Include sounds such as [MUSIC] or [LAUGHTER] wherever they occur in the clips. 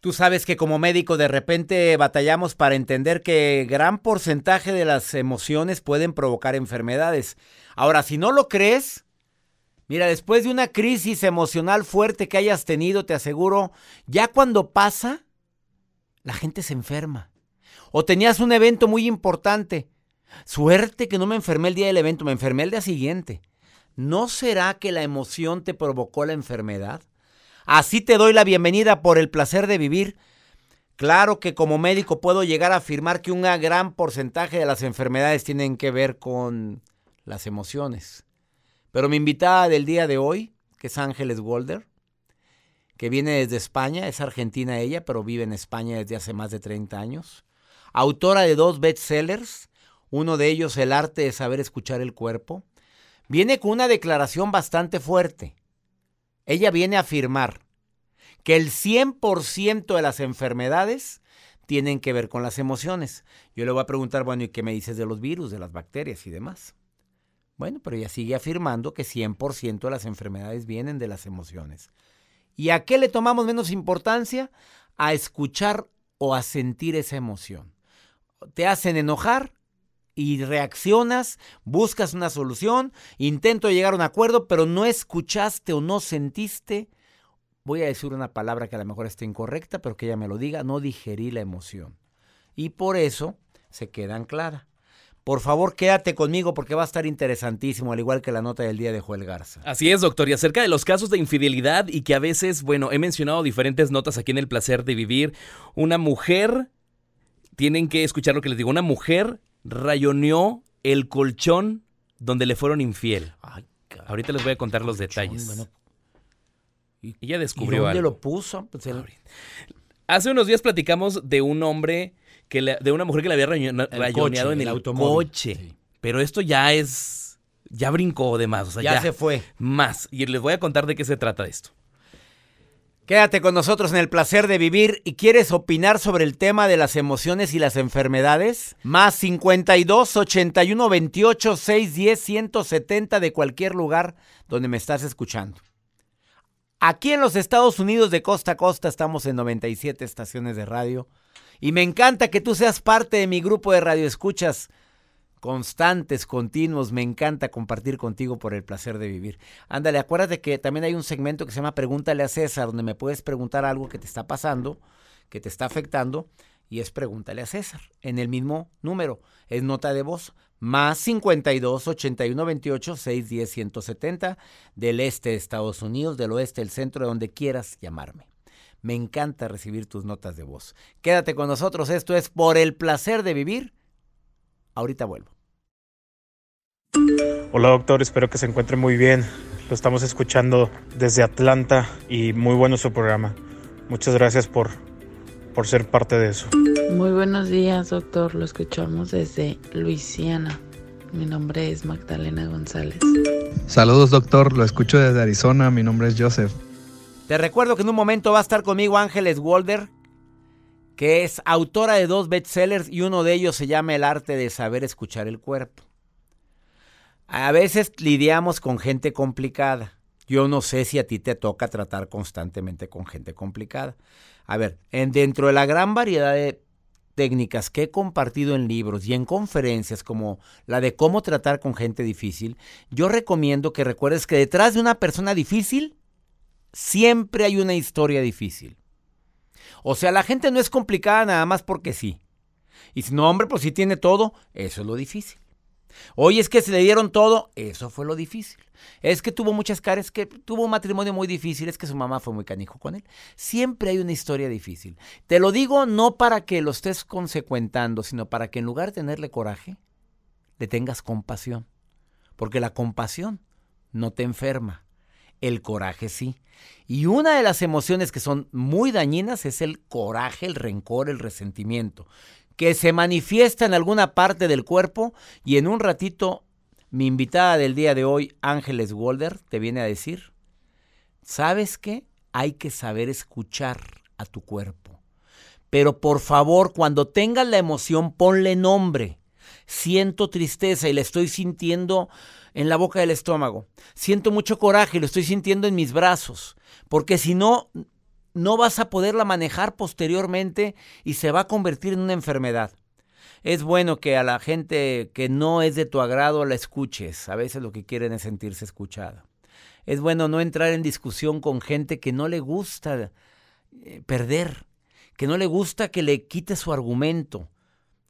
Tú sabes que como médico de repente batallamos para entender que gran porcentaje de las emociones pueden provocar enfermedades. Ahora, si no lo crees, mira, después de una crisis emocional fuerte que hayas tenido, te aseguro, ya cuando pasa, la gente se enferma. O tenías un evento muy importante. Suerte que no me enfermé el día del evento, me enfermé el día siguiente. ¿No será que la emoción te provocó la enfermedad? Así te doy la bienvenida por el placer de vivir. Claro que como médico puedo llegar a afirmar que un gran porcentaje de las enfermedades tienen que ver con las emociones. Pero mi invitada del día de hoy, que es Ángeles Walder, que viene desde España, es argentina ella, pero vive en España desde hace más de 30 años, autora de dos bestsellers, uno de ellos El arte de saber escuchar el cuerpo, viene con una declaración bastante fuerte ella viene a afirmar que el 100% de las enfermedades tienen que ver con las emociones. Yo le voy a preguntar, bueno, ¿y qué me dices de los virus, de las bacterias y demás? Bueno, pero ella sigue afirmando que 100% de las enfermedades vienen de las emociones. ¿Y a qué le tomamos menos importancia? A escuchar o a sentir esa emoción. Te hacen enojar, y reaccionas, buscas una solución, intento llegar a un acuerdo, pero no escuchaste o no sentiste, voy a decir una palabra que a lo mejor esté incorrecta, pero que ella me lo diga, no digerí la emoción. Y por eso se queda anclada. Por favor, quédate conmigo porque va a estar interesantísimo, al igual que la nota del día de Joel Garza. Así es, doctor. Y acerca de los casos de infidelidad y que a veces, bueno, he mencionado diferentes notas aquí en El Placer de Vivir. Una mujer, tienen que escuchar lo que les digo, una mujer rayoneó el colchón donde le fueron infiel. Ahorita les voy a contar los detalles. y, ella descubrió ¿y dónde lo puso? Pues Hace unos días platicamos de un hombre, que de una mujer que le había rayoneado en el, coche. Pero esto ya es, ya brincó de más. ya, ya se fue. Más. Y les voy a contar de qué se trata esto. Quédate con nosotros en el placer de vivir y quieres opinar sobre el tema de las emociones y las enfermedades. Más 52 81 28 610 170 de cualquier lugar donde me estás escuchando. Aquí en los Estados Unidos de costa a costa estamos en 97 estaciones de radio y me encanta que tú seas parte de mi grupo de radioescuchas constantes, continuos. Me encanta compartir contigo por el placer de vivir. Ándale, acuérdate que también hay un segmento que se llama Pregúntale a César, donde me puedes preguntar algo que te está pasando, que te está afectando, y es Pregúntale a César. En el mismo número, es nota de voz, más 52 81 28 610 170 del este de Estados Unidos, del oeste, del centro, de donde quieras llamarme. Me encanta recibir tus notas de voz. Quédate con nosotros, esto es por el placer de vivir Ahorita vuelvo. Hola doctor, espero que se encuentre muy bien. Lo estamos escuchando desde Atlanta y muy bueno su programa. Muchas gracias por, por ser parte de eso. Muy buenos días doctor, lo escuchamos desde Luisiana. Mi nombre es Magdalena González. Saludos doctor, lo escucho desde Arizona. Mi nombre es Joseph. Te recuerdo que en un momento va a estar conmigo Ángeles Walder, que es autora de dos bestsellers y uno de ellos se llama El arte de saber escuchar el cuerpo. A veces lidiamos con gente complicada. Yo no sé si a ti te toca tratar constantemente con gente complicada. A ver, en, dentro de la gran variedad de técnicas que he compartido en libros y en conferencias como la de cómo tratar con gente difícil, yo recomiendo que recuerdes que detrás de una persona difícil siempre hay una historia difícil. O sea, la gente no es complicada nada más porque sí. Y si no, hombre, pues si tiene todo, eso es lo difícil. Hoy es que se le dieron todo, eso fue lo difícil. Es que tuvo muchas caras, que tuvo un matrimonio muy difícil, es que su mamá fue muy canijo con él. Siempre hay una historia difícil. Te lo digo no para que lo estés consecuentando, sino para que en lugar de tenerle coraje, le tengas compasión. Porque la compasión no te enferma, el coraje sí. Y una de las emociones que son muy dañinas es el coraje, el rencor, el resentimiento, que se manifiesta en alguna parte del cuerpo y en un ratito mi invitada del día de hoy, Ángeles Walder, te viene a decir, ¿sabes qué? Hay que saber escuchar a tu cuerpo. Pero por favor, cuando tengas la emoción, ponle nombre. Siento tristeza y la estoy sintiendo en la boca del estómago. Siento mucho coraje y lo estoy sintiendo en mis brazos. Porque si no, no vas a poderla manejar posteriormente y se va a convertir en una enfermedad. Es bueno que a la gente que no es de tu agrado la escuches. A veces lo que quieren es sentirse escuchada. Es bueno no entrar en discusión con gente que no le gusta eh, perder, que no le gusta que le quite su argumento.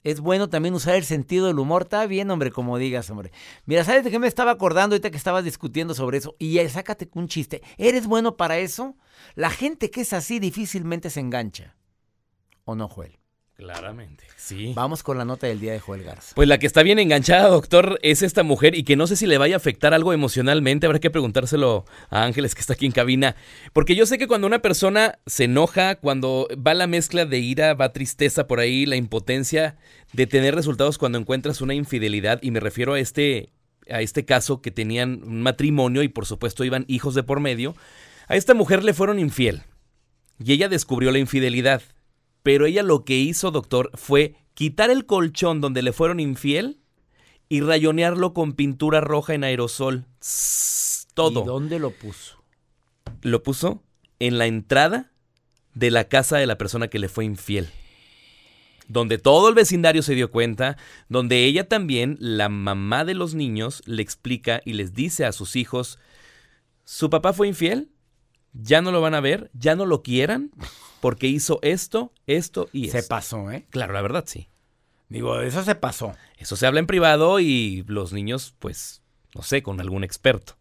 Es bueno también usar el sentido del humor. Está bien, hombre, como digas, hombre. Mira, ¿sabes de qué me estaba acordando ahorita que estabas discutiendo sobre eso? Y sácate un chiste. ¿Eres bueno para eso? La gente que es así difícilmente se engancha. ¿O no, Joel? Claramente, sí. Vamos con la nota del día de Joel Garza. Pues la que está bien enganchada, doctor, es esta mujer y que no sé si le vaya a afectar algo emocionalmente. Habrá que preguntárselo a Ángeles que está aquí en cabina. Porque yo sé que cuando una persona se enoja, cuando va la mezcla de ira, va tristeza por ahí, la impotencia de tener resultados cuando encuentras una infidelidad, y me refiero a este, a este caso que tenían un matrimonio y por supuesto iban hijos de por medio. A esta mujer le fueron infiel y ella descubrió la infidelidad. Pero ella lo que hizo, doctor, fue quitar el colchón donde le fueron infiel y rayonearlo con pintura roja en aerosol. todo. ¿Y dónde lo puso? Lo puso en la entrada de la casa de la persona que le fue infiel. Donde todo el vecindario se dio cuenta, donde ella también, la mamá de los niños, le explica y les dice a sus hijos, ¿su papá fue infiel? ¿Ya no lo van a ver? ¿Ya no lo quieran? porque hizo esto, esto y esto. Se pasó, ¿eh? Claro, la verdad sí. Digo, eso se pasó. Eso se habla en privado y los niños, pues, no sé, con algún experto.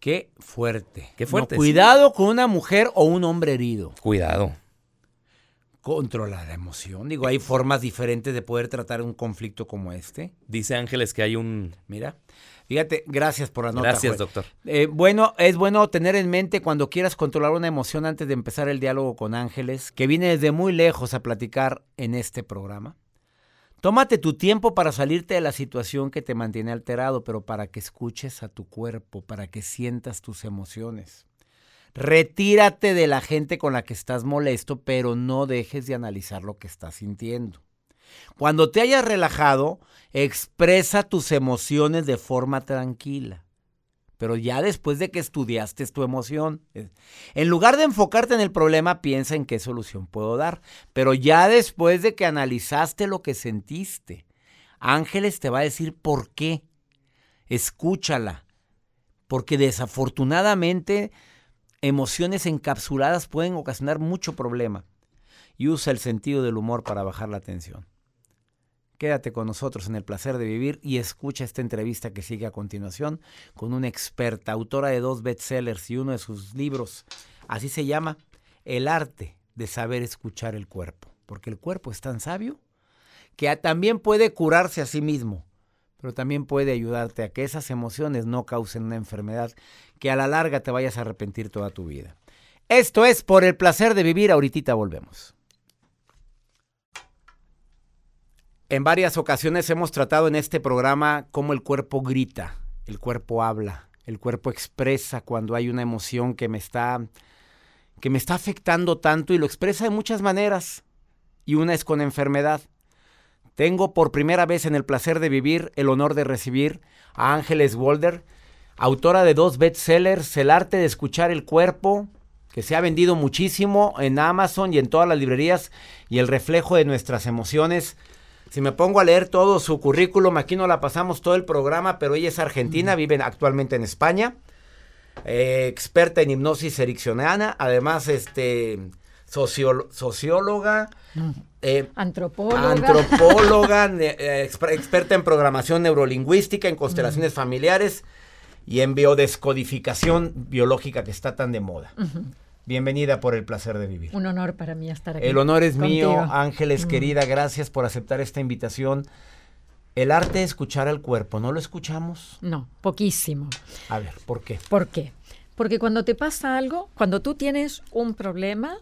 Qué fuerte. Qué fuerte. cuidado con una mujer o un hombre herido. Cuidado. Controlar la emoción. Digo, hay formas diferentes de poder tratar un conflicto como este. Dice Ángeles que hay un. Mira, Fíjate, gracias por la nota. Gracias, doctor. Eh, bueno, es bueno tener en mente cuando quieras controlar una emoción antes de empezar el diálogo con Ángeles, que viene desde muy lejos a platicar en este programa. Tómate tu tiempo para salirte de la situación que te mantiene alterado, pero para que escuches a tu cuerpo, para que sientas tus emociones. Retírate de la gente con la que estás molesto, pero no dejes de analizar lo que estás sintiendo. Cuando te hayas relajado, expresa tus emociones de forma tranquila. Pero ya después de que estudiaste tu emoción, eh, en lugar de enfocarte en el problema, piensa en qué solución puedo dar. Pero ya después de que analizaste lo que sentiste, Ángeles te va a decir por qué. Escúchala. Porque desafortunadamente emociones encapsuladas pueden ocasionar mucho problema. Y usa el sentido del humor para bajar la tensión. Quédate con nosotros en el placer de vivir y escucha esta entrevista que sigue a continuación con una experta, autora de dos bestsellers y uno de sus libros. Así se llama El arte de saber escuchar el cuerpo. Porque el cuerpo es tan sabio que también puede curarse a sí mismo, pero también puede ayudarte a que esas emociones no causen una enfermedad que a la larga te vayas a arrepentir toda tu vida. Esto es por el placer de vivir. Ahorita volvemos. En varias ocasiones hemos tratado en este programa cómo el cuerpo grita, el cuerpo habla, el cuerpo expresa cuando hay una emoción que me está que me está afectando tanto y lo expresa de muchas maneras. Y una es con enfermedad. Tengo por primera vez en el placer de vivir el honor de recibir a Ángeles Walder, autora de dos bestsellers, El arte de escuchar el cuerpo, que se ha vendido muchísimo en Amazon y en todas las librerías, y el reflejo de nuestras emociones. Si me pongo a leer todo su currículum, aquí no la pasamos todo el programa, pero ella es argentina, vive actualmente en España, eh, experta en hipnosis ericksoniana, además este socióloga, eh, antropóloga, antropóloga [LAUGHS] eh, experta en programación neurolingüística, en constelaciones familiares y en biodescodificación biológica que está tan de moda. Bienvenida por el placer de vivir. Un honor para mí estar aquí. El honor es mío, Ángeles, querida, gracias por aceptar esta invitación. El arte de escuchar al cuerpo, ¿no lo escuchamos? No, poquísimo. A ver, ¿por qué? ¿Por qué? Porque cuando te pasa algo, cuando tú tienes un problema,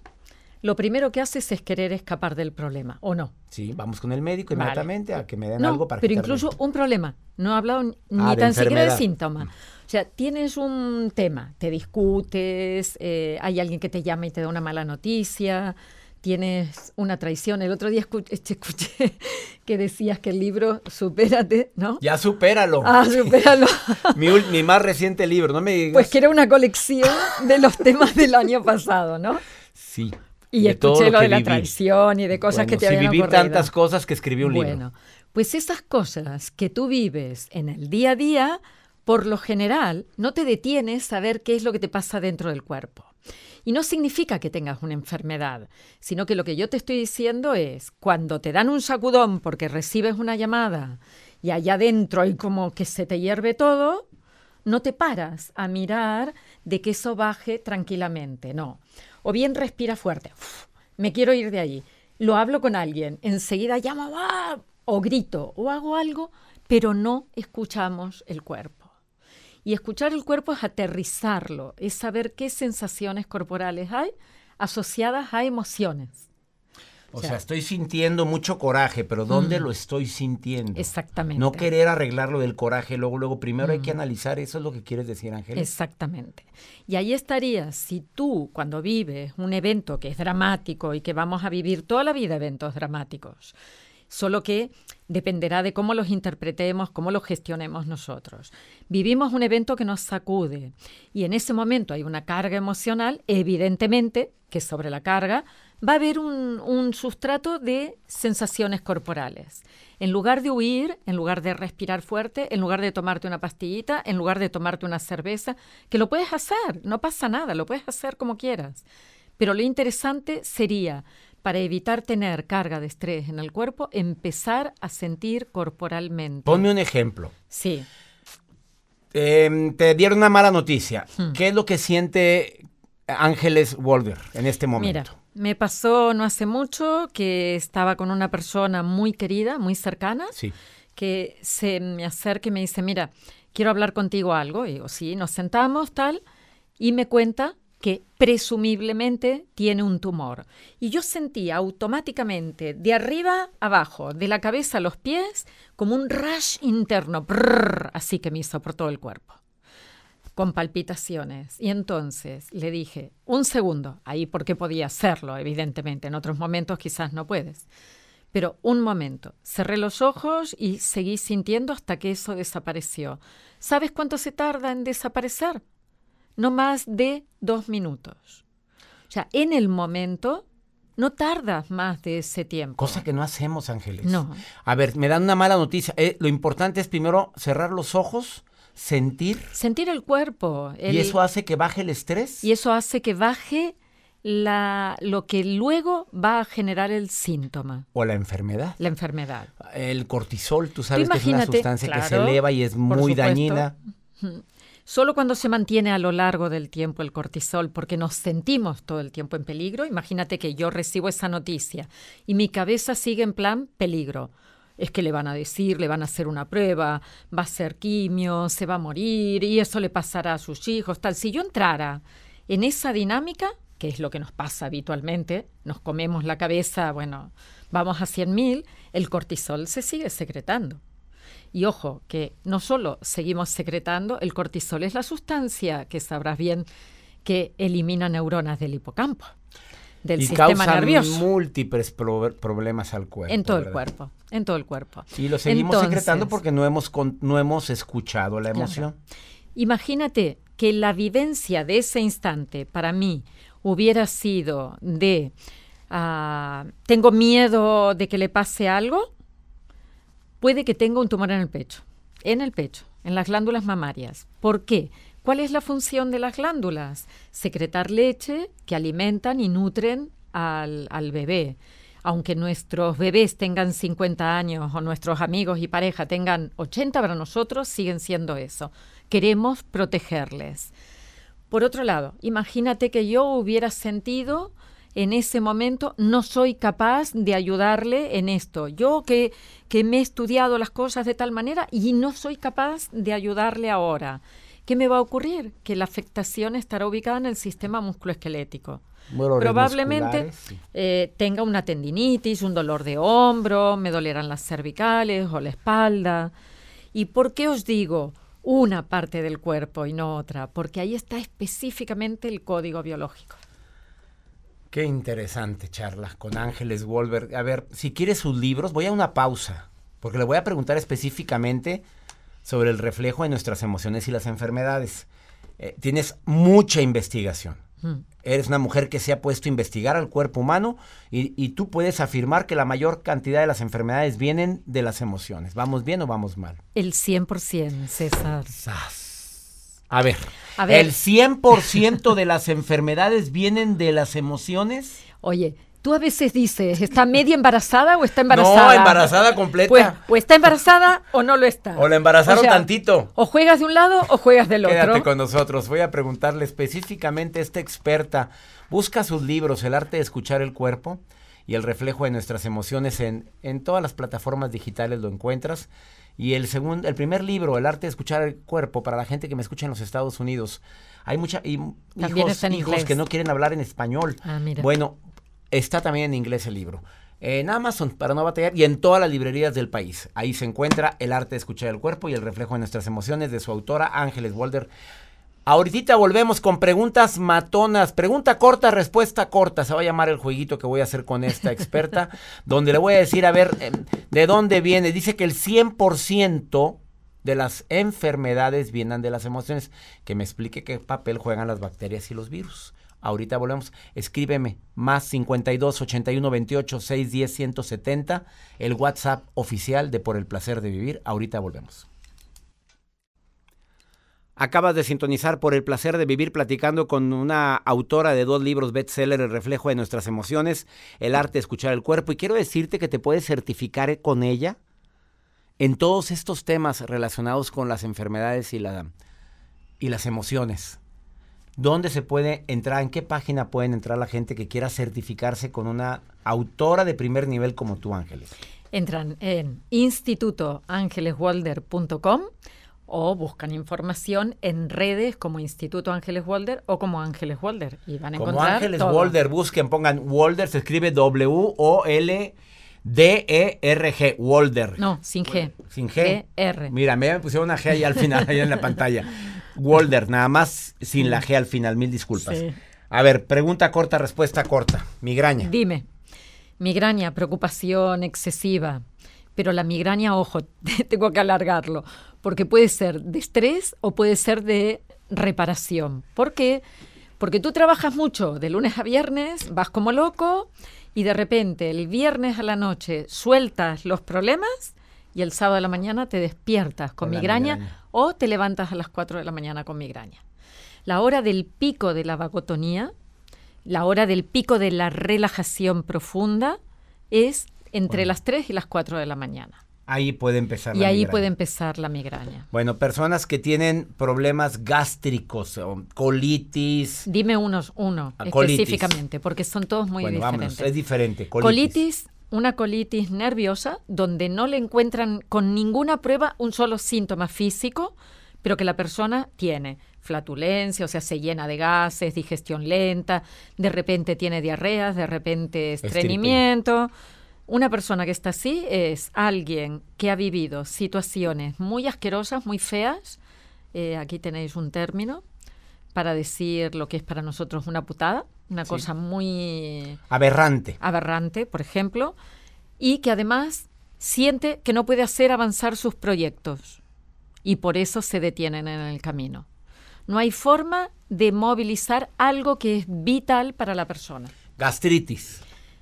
lo primero que haces es querer escapar del problema, ¿o no? Sí, vamos con el médico inmediatamente a que me den algo para Pero incluso un problema, no he hablado ni ah, tan siquiera de síntoma. Mm. O sea, tienes un tema, te discutes, eh, hay alguien que te llama y te da una mala noticia, tienes una traición. El otro día escuché, [LAUGHS] escuché que decías que el libro Supérate, ¿no? Ya supéralo. Ah, supéralo. [LAUGHS] mi, mi más reciente libro, no me digas. Pues que era una colección de los temas del año pasado, ¿no? Sí. Y de todo escuché lo, de la traición y de cosas Bueno, que te sí, habían viví ocurrido. tantas cosas que escribí un libro. Bueno, pues esas cosas que tú vives en el día a día, por lo general, no te detienes a ver qué es lo que te pasa dentro del cuerpo. Y no significa que tengas una enfermedad, sino que lo que yo te estoy diciendo es, cuando te dan un sacudón porque recibes una llamada y allá adentro hay como que se te hierve todo, no te paras a mirar de que eso baje tranquilamente, no. O bien respira fuerte, "Uf, me quiero ir de allí. Lo hablo con alguien, enseguida llamo "Ah", o grito o hago algo, pero no escuchamos el cuerpo. Y escuchar el cuerpo es aterrizarlo, es saber qué sensaciones corporales hay asociadas a emociones. O O sea, sea, estoy sintiendo mucho coraje, pero ¿dónde Mm. lo estoy sintiendo? Exactamente. No querer arreglar lo del coraje, luego, luego, primero hay que Mm. analizar, eso es lo que quieres decir, Ángeles. Exactamente. Y ahí estarías, si tú cuando vives un evento que es dramático y que vamos a vivir toda la vida eventos dramáticos, solo que dependerá de cómo los interpretemos, cómo los gestionemos nosotros. Vivimos un evento que nos sacude y en ese momento hay una carga emocional, evidentemente que sobre la carga va a haber un, un sustrato de sensaciones corporales. En lugar de huir, en lugar de respirar fuerte, en lugar de tomarte una pastillita, en lugar de tomarte una cerveza, que lo puedes hacer, no pasa nada, lo puedes hacer como quieras. Pero lo interesante sería, para evitar tener carga de estrés en el cuerpo, empezar a sentir corporalmente. Ponme un ejemplo. Sí. Em, te dieron una mala noticia. Hmm. ¿Qué es lo que siente Ángeles Wolver en este momento? Mira, me pasó no hace mucho que estaba con una persona muy querida, muy cercana, Sí. que se me acerca y me dice, mira, quiero hablar contigo algo. Y digo, sí, nos sentamos, tal, y me cuenta que presumiblemente tiene un tumor. Y yo sentía automáticamente, de arriba abajo, de la cabeza a los pies, como un rush interno, brrr, así que me hizo por todo el cuerpo con palpitaciones. Y entonces le dije, un segundo, ahí porque podía hacerlo, evidentemente, en otros momentos quizás no puedes. Pero un momento, cerré los ojos y seguí sintiendo hasta que eso desapareció. ¿Sabes cuánto se tarda en desaparecer? No más de dos minutos. O sea, en el momento no tardas más de ese tiempo. Cosa que no hacemos, Ángeles. No. A ver, me dan una mala noticia. Eh, lo importante es primero cerrar los ojos, sentir, Sentir el cuerpo. el- y eso hace que baje el estrés. y eso hace que baje la, lo que luego va a generar el síntoma, O la enfermedad. la enfermedad. El cortisol, tú sabes que es una sustancia que se eleva y es muy dañina. [LAUGHS] Solo cuando se mantiene a lo largo del tiempo el cortisol, porque nos sentimos todo el tiempo en peligro, imagínate que yo recibo esa noticia y mi cabeza sigue en plan peligro. Es que le van a decir, le van a hacer una prueba, va a ser quimio, se va a morir y eso le pasará a sus hijos, tal. Si yo entrara en esa dinámica, que es lo que nos pasa habitualmente, nos comemos la cabeza, bueno, vamos a 100.000, el cortisol se sigue secretando. Y ojo, que no solo seguimos secretando, el cortisol es la sustancia que sabrás bien que elimina neuronas del hipocampo, del y sistema causa nervioso, múltiples pro- problemas al cuerpo. en todo el cuerpo, en todo el cuerpo. Y lo seguimos Entonces, secretando porque no hemos, con- no hemos escuchado la Claro. emoción. Imagínate que la vivencia de ese instante para mí hubiera sido de ah, tengo miedo de que le pase algo, puede que tenga un tumor en el pecho, en el pecho, en las glándulas mamarias. ¿Por qué? ¿Cuál es la función de las glándulas? Secretar leche que alimentan y nutren al, al bebé. Aunque nuestros bebés tengan 50 años o nuestros amigos y pareja tengan 80, para nosotros siguen siendo eso. Queremos protegerles. Por otro lado, imagínate que yo hubiera sentido en ese momento no soy capaz de ayudarle en esto. Yo que, que me he estudiado las cosas de tal manera y no soy capaz de ayudarle ahora. ¿Qué me va a ocurrir? Que la afectación estará ubicada en el sistema musculoesquelético. Dolores Probablemente eh, tenga una tendinitis, un dolor de hombro, me dolerán las cervicales o la espalda. ¿Y por qué os digo una parte del cuerpo y no otra? Porque ahí está específicamente el código biológico. Qué interesante charla con Ángeles Wolver. A ver, si quieres sus libros, voy a una pausa, porque le voy a preguntar específicamente sobre el reflejo de nuestras emociones y las enfermedades. Eh, tienes mucha investigación. Mm. Eres una mujer que se ha puesto a investigar al cuerpo humano y, y tú puedes afirmar que la mayor cantidad de las enfermedades vienen de las emociones. ¿Vamos bien o vamos mal? El 100%, César. A ver, A ver. ¿el 100% de las enfermedades vienen de las emociones? Oye, tú a veces dices, ¿está media embarazada o está embarazada? No, embarazada completa. Pues, o está embarazada o no lo está. O la embarazaron O sea, tantito. O juegas de un lado o juegas del Quédate otro. con nosotros. Voy a preguntarle específicamente a esta experta. Busca sus libros, El arte de escuchar el cuerpo y el reflejo de nuestras emociones en, en todas las plataformas digitales lo encuentras. Y el segundo, el primer libro, El arte de escuchar el cuerpo, para la gente que me escucha en los Estados Unidos. Hay mucha y También hijos, hijos que no quieren hablar en español. Ah, mira. Bueno, está también en inglés el libro. En Amazon, para no batallar, y en todas las librerías del país. Ahí se encuentra El arte de escuchar el cuerpo y el reflejo de nuestras emociones de su autora Ángeles Walder. Ahorita volvemos con preguntas matonas. Pregunta corta, respuesta corta. Se va a llamar el jueguito que voy a hacer con esta experta, [LAUGHS] donde le voy a decir, a ver, em, ¿de dónde viene? Dice que el 100% de las enfermedades vienen de las emociones. Que me explique qué papel juegan las bacterias y los virus. Ahorita volvemos. Escríbeme más 52 81 28 610 170, el WhatsApp oficial de Por el placer de vivir. Ahorita volvemos. Acabas de sintonizar por el placer de vivir platicando con una autora de dos libros bestseller, El reflejo de nuestras emociones, El arte de escuchar el cuerpo. Y quiero decirte que te puedes certificar con ella en todos estos temas relacionados con las enfermedades y, la, y las emociones. ¿Dónde se puede entrar? ¿En qué página pueden entrar la gente que quiera certificarse con una autora de primer nivel como tú, Ángeles? Entran en institutoangeleswalder.com o buscan información en redes como Instituto Ángeles Walder o como Ángeles Walder y van a Como encontrar Ángeles todo. Walder, busquen, pongan Walder, se escribe W-O-L-D-E-R-G, Walder. No, sin G. Sin G. R. Mira, me pusieron una G ahí al final, ahí en la [LAUGHS] pantalla. Walder, nada más sin la G al final, mil disculpas. Sí. A ver, pregunta corta, respuesta corta. Migraña. Dime, migraña, preocupación excesiva, pero la migraña, ojo, [LAUGHS] tengo que alargarlo, porque puede ser de estrés o puede ser de reparación. ¿Por qué? Porque tú trabajas mucho de lunes a viernes, vas como loco y de repente el viernes a la noche sueltas los problemas y el sábado a la mañana te despiertas con, migraña, migraña. o te levantas a las 4 de la mañana con migraña. La hora del pico de la vagotonía, la hora del pico de la relajación profunda es entre las 3 y las 4 de la mañana. Ahí puede empezar Y la ahí migraña. puede empezar la migraña. Bueno, personas que tienen problemas gástricos, colitis. Dime unos, uno Ah, colitis. específicamente, porque son todos muy bueno, vámonos, diferentes. es diferente. Colitis. Colitis, una colitis nerviosa donde no le encuentran con ninguna prueba un solo síntoma físico, pero que la persona tiene flatulencia, o sea, se llena de gases, digestión lenta, de repente tiene diarreas, de repente estreñimiento. Una persona que está así es alguien que ha vivido situaciones muy asquerosas, muy feas. Eh, aquí tenéis un término para decir lo que es para nosotros una putada, una Sí. cosa muy Aberrante. aberrante, por ejemplo, y que además siente que no puede hacer avanzar sus proyectos y por eso se detienen en el camino. No hay forma de movilizar algo que es vital para la persona. Gastritis.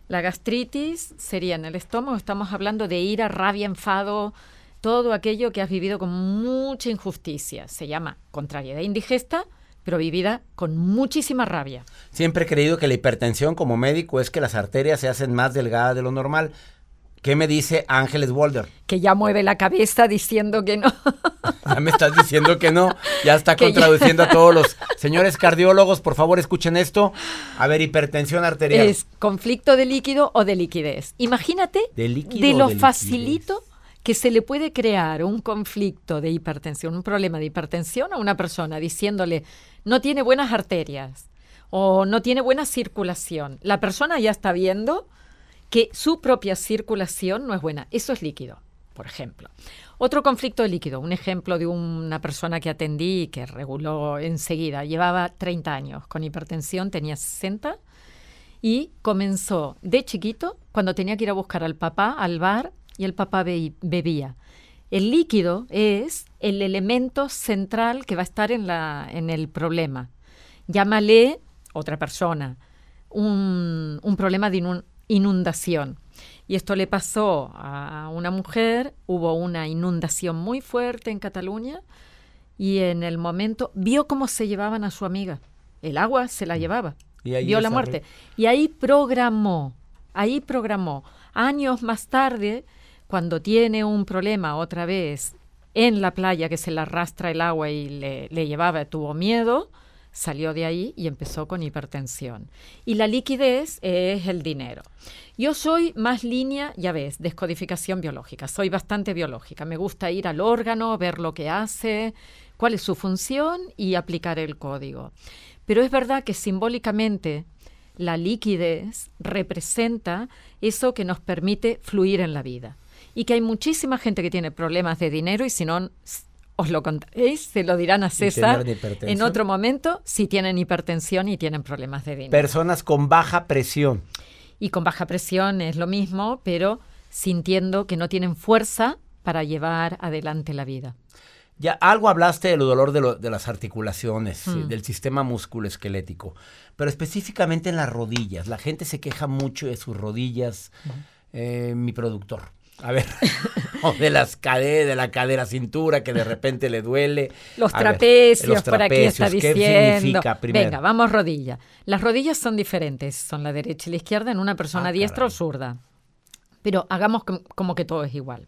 La gastritis sería en el estómago, estamos hablando de ira, rabia, enfado, todo aquello que has vivido con mucha injusticia. Se llama contrariedad indigesta, pero vivida con muchísima rabia. Siempre he creído que la hipertensión como médico es que las arterias se hacen más delgadas de lo normal. ¿Qué me dice Ángeles Walder? Que ya mueve la cabeza diciendo que no. [LAUGHS] Ya me estás diciendo que no. Ya está Que ya- contraduciendo a todos los [LAUGHS] señores cardiólogos. Por favor, escuchen esto. A ver, hipertensión arterial. Es conflicto de líquido o de liquidez. Imagínate ¿De líquido de lo de liquidez? Que se le puede crear un conflicto de hipertensión, un problema de hipertensión a una persona diciéndole no tiene buenas arterias o no tiene buena circulación. La persona ya está viendo que su propia circulación no es buena. Eso es líquido, por ejemplo. Otro conflicto de líquido, un ejemplo de una persona que atendí y que reguló enseguida. Llevaba 30 años con hipertensión, tenía 60 Y comenzó de chiquito, cuando tenía que ir a buscar al papá al bar y el papá be- bebía. El líquido es el elemento central que va a estar en, la, en el problema. Llámale otra persona, un, un problema de inun- inundación. Y esto le pasó a una mujer, hubo una inundación muy fuerte en Cataluña y en el momento vio cómo se llevaban a su amiga. El agua se la llevaba. Y ahí vio la muerte. Y ahí programó, ahí programó. Años más tarde, cuando tiene un problema otra vez en la playa que se le arrastra el agua y le, le llevaba, tuvo miedo, salió de ahí y empezó con hipertensión. Y la liquidez es el dinero. Yo soy más línea, ya ves, descodificación biológica. Soy bastante biológica. Me gusta ir al órgano, ver lo que hace, cuál es su función y aplicar el código. Pero es verdad que simbólicamente la liquidez representa eso que nos permite fluir en la vida. Y que hay muchísima gente que tiene problemas de dinero y si no, os lo contaréis, se lo dirán a César en otro momento si tienen hipertensión y tienen problemas de dinero. Personas con baja presión. y con baja presión es lo mismo, pero sintiendo que no tienen fuerza para llevar adelante la vida. Ya algo hablaste del dolor de, lo- de las articulaciones, Mm. del sistema musculoesquelético, pero específicamente en las rodillas. La gente se queja mucho de sus rodillas. Eh, mi productor. A ver, [LAUGHS] o de las caderas, de la cadera cintura que de repente le duele. Los A ver, trapecios, los por aquí está ¿qué diciendo. significa primero? Venga, vamos rodilla. Las rodillas son diferentes, son la derecha y la izquierda en una persona Ah, diestra caray. o zurda. Pero hagamos com- como que todo es igual.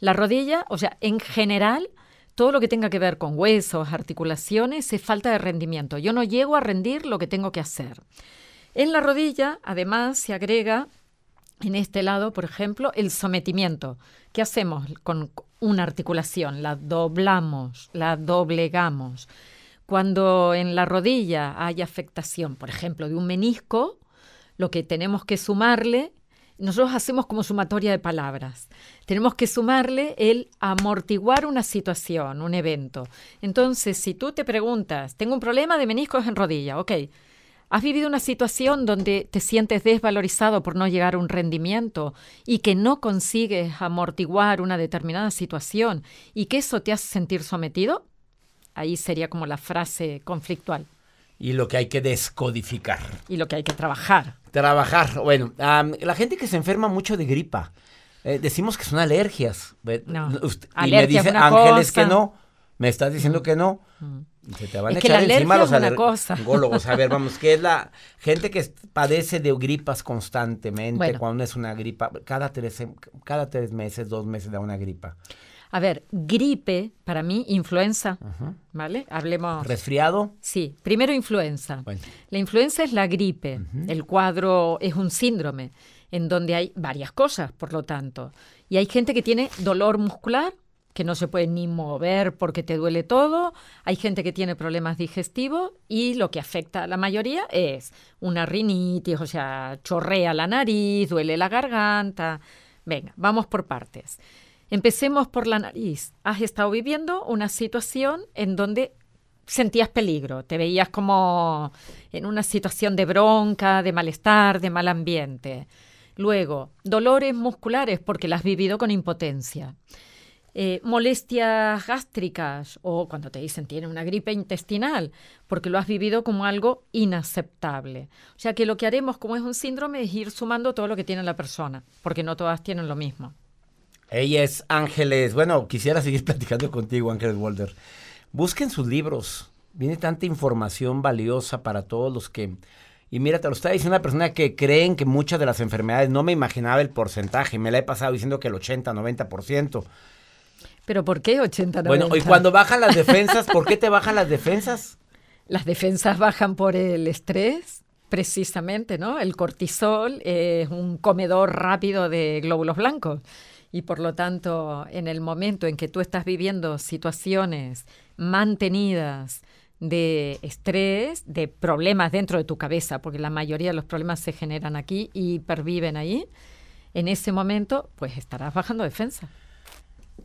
La rodilla, o sea, en general, todo lo que tenga que ver con huesos, articulaciones, es falta de rendimiento. Yo no llego a rendir lo que tengo que hacer. En la rodilla, además, se agrega en este lado, por ejemplo, el sometimiento. ¿Qué hacemos con una articulación? La doblamos, la doblegamos. Cuando en la rodilla hay afectación, por ejemplo, de un menisco, lo que tenemos que sumarle, nosotros hacemos como sumatoria de palabras. Tenemos que sumarle el amortiguar una situación, un evento. Entonces, si tú te preguntas, tengo un problema de meniscos en rodilla, ok, ¿Has vivido una situación donde te sientes desvalorizado por no llegar a un rendimiento y que no consigues amortiguar una determinada situación y que eso te hace sentir sometido? Ahí sería como la frase conflictual Y lo que hay que descodificar. y lo que hay que trabajar. Trabajar. Bueno, la gente que se enferma mucho de gripa, eh, decimos que son alergias. No. Y me Alergia es dice Ángeles cosa. que no. Me estás diciendo que no. Se te van Es a que echar la encima los es una cosa. A ver, vamos, ¿qué es la gente que padece de gripas constantemente? Bueno. Cuando es una gripa, cada tres, cada tres meses, dos meses da una gripa. A ver, gripe, para mí, influenza, ¿vale? Hablemos. ¿Resfriado? Sí, primero influenza. Bueno. La influenza es la gripe. El cuadro es un síndrome en donde hay varias cosas, por lo tanto. Y hay gente que tiene dolor muscular, que no se puede ni mover porque te duele todo. Hay gente que tiene problemas digestivos y lo que afecta a la mayoría es una rinitis, o sea, chorrea la nariz, duele la garganta. Venga, vamos por partes. Empecemos por la nariz. Has estado viviendo una situación en donde sentías peligro, te veías como en una situación de bronca, de malestar, de mal ambiente. Luego, dolores musculares porque las has vivido con impotencia. Eh, molestias gástricas o cuando te dicen tiene una gripe intestinal, porque lo has vivido como algo inaceptable. O sea que lo que haremos como es un síndrome es ir sumando todo lo que tiene la persona, porque no todas tienen lo mismo. Ella es Ángeles. Bueno, quisiera seguir [LAUGHS] platicando contigo, Ángeles Walder. Busquen sus libros. Viene tanta información valiosa para todos los que... Y mira, te lo está diciendo una persona que creen que muchas de las enfermedades, no me imaginaba el porcentaje, me la he pasado diciendo que el 80, 90%. Pero ¿por qué 80 Bueno, y 90? cuando bajan las defensas, ¿por qué te bajan las defensas? [LAUGHS] Las defensas bajan por el estrés, precisamente, ¿no? El cortisol es un comedor rápido de glóbulos blancos y por lo tanto, en el momento en que tú estás viviendo situaciones mantenidas de estrés, de problemas dentro de tu cabeza, porque la mayoría de los problemas se generan aquí y perviven ahí, en ese momento, pues estarás bajando defensa.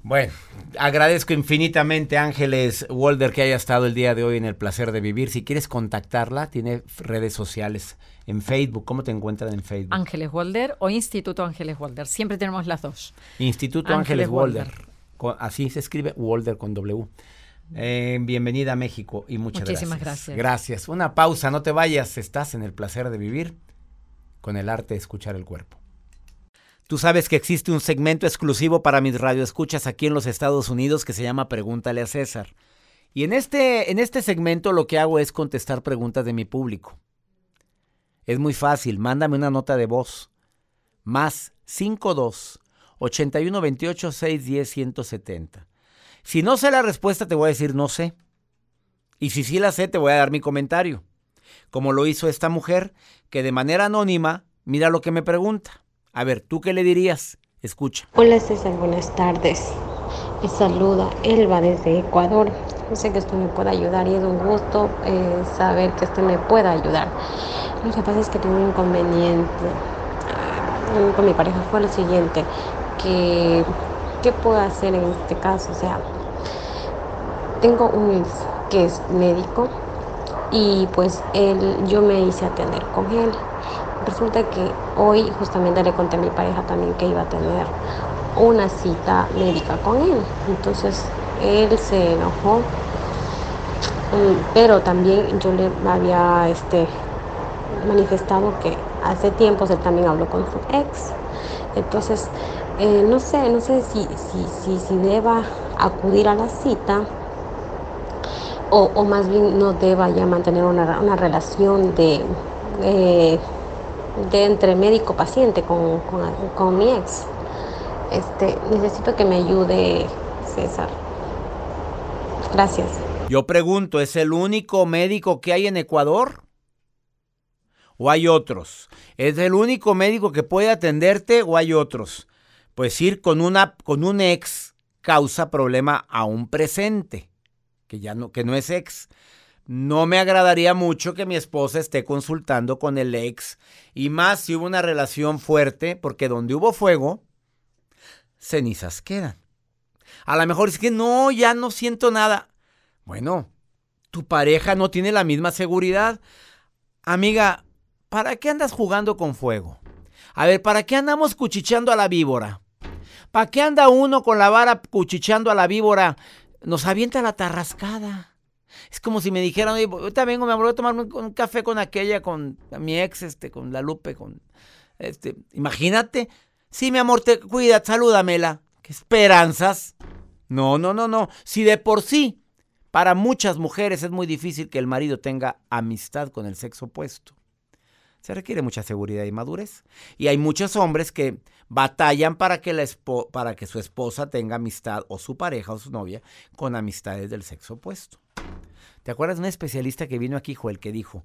Bueno, agradezco infinitamente Ángeles Walder que haya estado el día de hoy en el placer de vivir. Si quieres contactarla, tiene redes sociales en Facebook. ¿Cómo te encuentran en Facebook? Ángeles Walder o Instituto Ángeles Walder. Siempre tenemos las dos. Instituto Ángeles, Walder. así se escribe Walder con W. Eh, bienvenida a México y muchas Muchísimas gracias. gracias. Gracias. Una pausa, no te vayas. Estás en el placer de vivir con el arte de escuchar el cuerpo. Tú sabes que existe un segmento exclusivo para mis radioescuchas aquí en los Estados Unidos que se llama Pregúntale a César. Y en este, en este segmento lo que hago es contestar preguntas de mi público. Es muy fácil, mándame una nota de voz. Más 52 81 28 610 170. Si no sé la respuesta, te voy a decir no sé. Y si sí la sé, te voy a dar mi comentario. Como lo hizo esta mujer, que de manera anónima, mira lo que me pregunta. A ver, ¿tú qué le dirías? Escucha. Hola César, buenas tardes. Me saluda Elba desde Ecuador. Yo sé que usted me puede ayudar y es un gusto eh, saber que usted me pueda ayudar. Lo que pasa es que tengo un inconveniente eh, con mi pareja. Fue lo siguiente, que ¿qué puedo hacer en este caso? O sea, tengo un ex que es médico y pues él, yo me hice atender con él. Resulta que hoy justamente le conté a mi pareja también que iba a tener una cita médica con él. Entonces él se enojó, mm, pero también yo le había este, manifestado que hace tiempos él también habló con su ex. Entonces, eh, no sé, no sé si, si, si, si deba acudir a la cita o, o más bien no deba ya mantener una, una relación de, eh, de entre médico-paciente con, con, mi ex. Este, necesito que me ayude César. Gracias. Yo pregunto, ¿es el único médico que hay en Ecuador? ¿O hay otros? ¿Es el único médico que puede atenderte o hay otros? Pues ir con, una, con un ex causa problema a un presente, que ya no, que no es ex. No me agradaría mucho que mi esposa esté consultando con el ex, y más si hubo una relación fuerte, porque donde hubo fuego, cenizas quedan. A lo mejor es que no, ya no siento nada. Bueno, tu pareja no tiene la misma seguridad. Amiga, ¿para qué andas jugando con fuego? A ver, ¿para qué andamos cuchicheando a la víbora? ¿Para qué anda uno con la vara cuchicheando a la víbora? Nos avienta la tarrascada. Es como si me dijeran, oye, ahorita vengo, me voy a tomar un, un café con aquella, con mi ex, este, con la Lupe, con este. Imagínate. Sí, mi amor, te cuida, salúdamela. ¿Qué esperanzas? No, no, no, no. Si de por sí, para muchas mujeres es muy difícil que el marido tenga amistad con el sexo opuesto. Se requiere mucha seguridad y madurez. Y hay muchos hombres que batallan para que, la espo- para que su esposa tenga amistad, o su pareja o su novia, con amistades del sexo opuesto. ¿Te acuerdas de un especialista que vino aquí, Joel, que dijo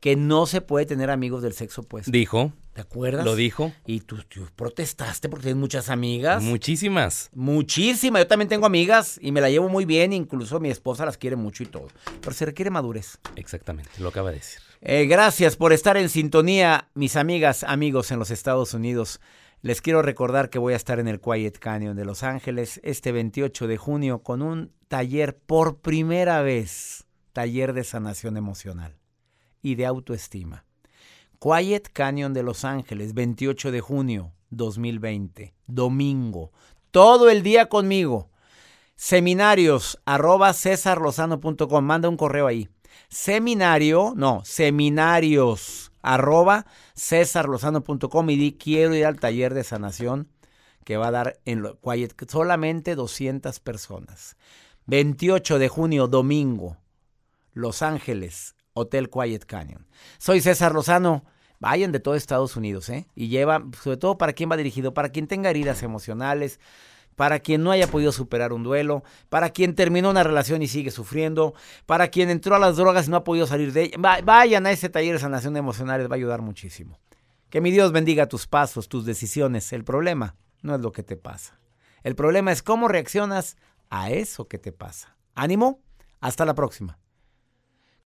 que no se puede tener amigos del sexo opuesto? Dijo, ¿Te acuerdas? lo dijo. Y tú, tú protestaste porque tienes muchas amigas. Muchísimas. Muchísimas. Yo también tengo amigas y me la llevo muy bien. Incluso mi esposa las quiere mucho y todo. Pero se requiere madurez. Exactamente, lo acaba de decir. Eh, gracias por estar en sintonía, mis amigas, amigos en los Estados Unidos. Les quiero recordar que voy a estar en el Quiet Canyon de Los Ángeles este 28 de junio con un taller por primera vez, taller de sanación emocional y de autoestima. Quiet Canyon de Los Ángeles, 28 de junio 2020, domingo. Todo el día conmigo. Seminarios arroba. Manda un correo ahí. Seminario, no, seminarios arroba cesarlozano.com y di quiero ir al taller de sanación que va a dar en lo, Quiet, solamente 200 personas. 28 de junio, domingo, Los Ángeles, Hotel Quiet Canyon. Soy César Lozano. Vayan de todo Estados Unidos, ¿eh? Y lleva, sobre todo para quien va dirigido, para quien tenga heridas emocionales, para quien no haya podido superar un duelo, para quien terminó una relación y sigue sufriendo, para quien entró a las drogas y no ha podido salir de ella. Va- vayan a ese taller de sanación emocional, les va a ayudar muchísimo. Que mi Dios bendiga tus pasos, tus decisiones. El problema no es lo que te pasa. El problema es cómo reaccionas a eso que te pasa. Ánimo, hasta la próxima.